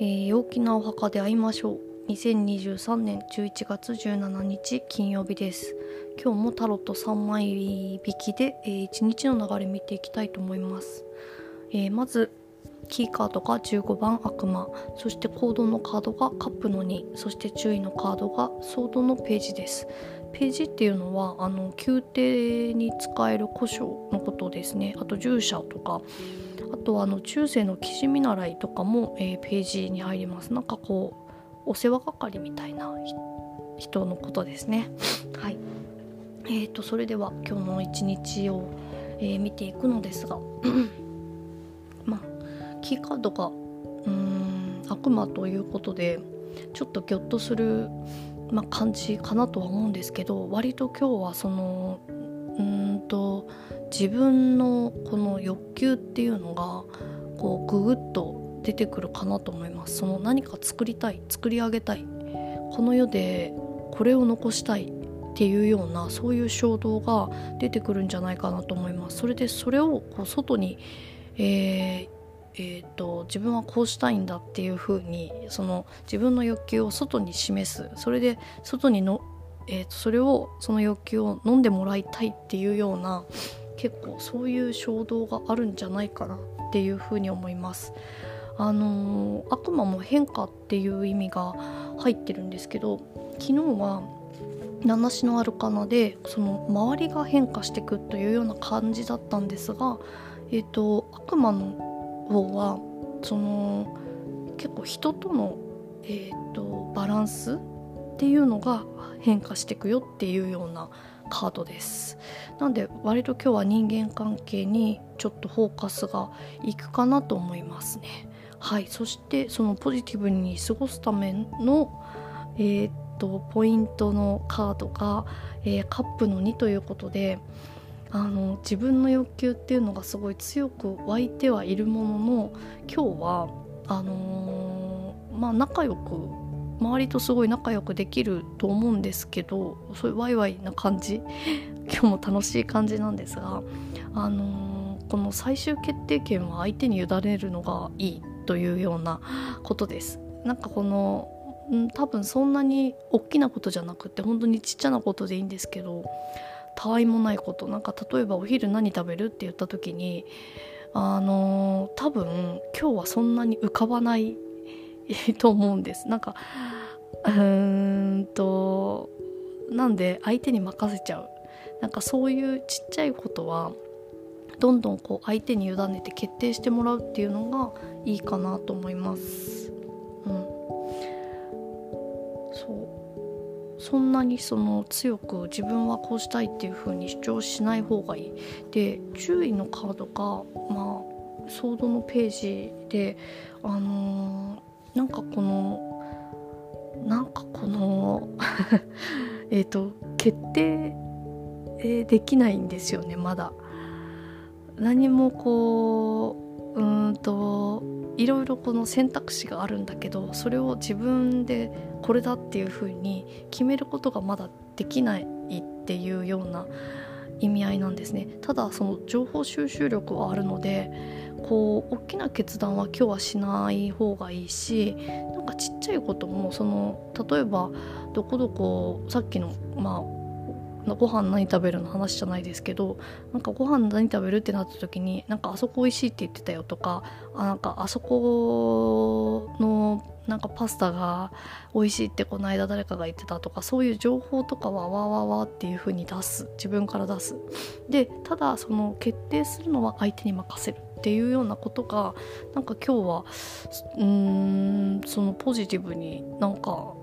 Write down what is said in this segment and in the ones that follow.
えー、陽気なお墓で会いましょう。2023年11月17日金曜日です。今日もタロット3枚引きで、えー、1日の流れ見ていきたいと思います、えー、まずキーカードが15番悪魔。そして行動のカードがカップの2そして注意のカードがソードのページです。ページっていうのはあの宮廷に使える古書のことですね。あと従者とか。あとはあの中世の騎士見習いとかも、えー、ページに入ります。なんかこうお世話係みたいな人のことですね。はい。えーとそれでは今日の一日を、えー、見ていくのですがまあキーカードがうん悪魔ということでちょっとギョッとする、まあ、感じかなとは思うんですけど割と今日はその自分のこの欲求っていうのがこうググッと出てくるかなと思います。その何か作りたい作り上げたいこの世でこれを残したいっていうようなそういう衝動が出てくるんじゃないかなと思います。それでそれをこう外に、えーえーと、自分はこうしたいんだっていうふうにその自分の欲求を外に示す。それで外にの、えーとそれをその欲求を飲んでもらいたいっていうような結構そういう衝動があるんじゃないかなっていうふうに思います。あのー、悪魔も変化っていう意味が入ってるんですけど昨日は七種のアルカナでその周りが変化していくというような感じだったんですが、えーと、悪魔の方はその結構人との、えーとバランスっていうのが変化していくよっていうようなカードです。なんで割と今日は人間関係にちょっとフォーカスがいくかなと思いますね。はい。そしてそのポジティブに過ごすためのえー、っとポイントのカードが、えー、カップの2ということであの自分の欲求っていうのがすごい強く湧いてはいるものの今日はあのー、まあ仲良く周りとすごい仲良くできると思うんですけどそういうワイワイな感じ？今日も楽しい感じなんですが、あのー、この最終決定権は相手に委ねるのがいいというようなことです。なんかこの多分そんなに大きなことじゃなくて本当にちっちゃなことでいいんですけどたわいもないことなんか例えばお昼何食べるって言った時にあのー、多分今日はそんなに浮かばない と思うんですなんかうーんとなんで相手に任せちゃうなんかそういうちっちゃいことはどんどんこう相手に委ねて決定してもらうっていうのがいいかなと思います。うん、そうそんなにその強く自分はこうしたいっていう風に主張しない方がいい。で注意のカードがまあソードのページであのなんかこのなんかこの えっと決定できないんですよねまだ。何もこううんといろいろこの選択肢があるんだけどそれを自分でこれだっていうふうに決めることがまだできないっていうような意味合いなんですねただその情報収集力はあるのでこう大きな決断は今日はしない方がいいしなんかちっちゃいこともその例えばどこどこさっきのまあご飯何食べるの話じゃないですけどなんかご飯何食べるってなった時になんかあそこ美味しいって言ってたよとかあなんかあそこのなんかパスタが美味しいってこの間誰かが言ってたとかそういう情報とかはわわわっていう風に出す。自分から出す。でただその決定するのは相手に任せる。っていうようなことがなんか今日はうーんそのポジティブになんか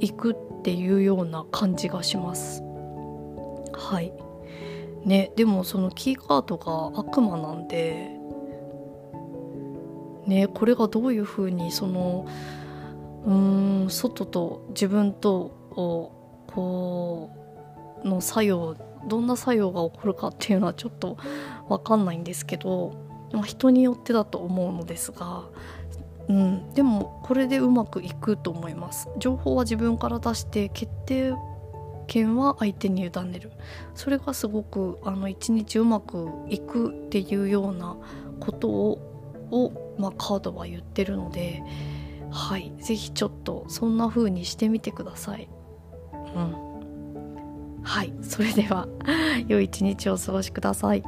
いくっていうような感じがします。はい。ねでもそのキーカードが悪魔なんでねこれがどういうふうにそのうん外と自分とをこうの作用どんな作用が起こるかっていうのはちょっと分かんないんですけど、まあ、人によってだと思うのですが、うん、でもこれでうまくいくと思います。情報は自分から出して決定権は相手に委ねる。それがすごくあの一日うまくいくっていうようなことを、まあ、カードは言ってるのではい。是非ちょっとそんな風にしてみてください。うん。はい。それでは良い一日をお過ごしください。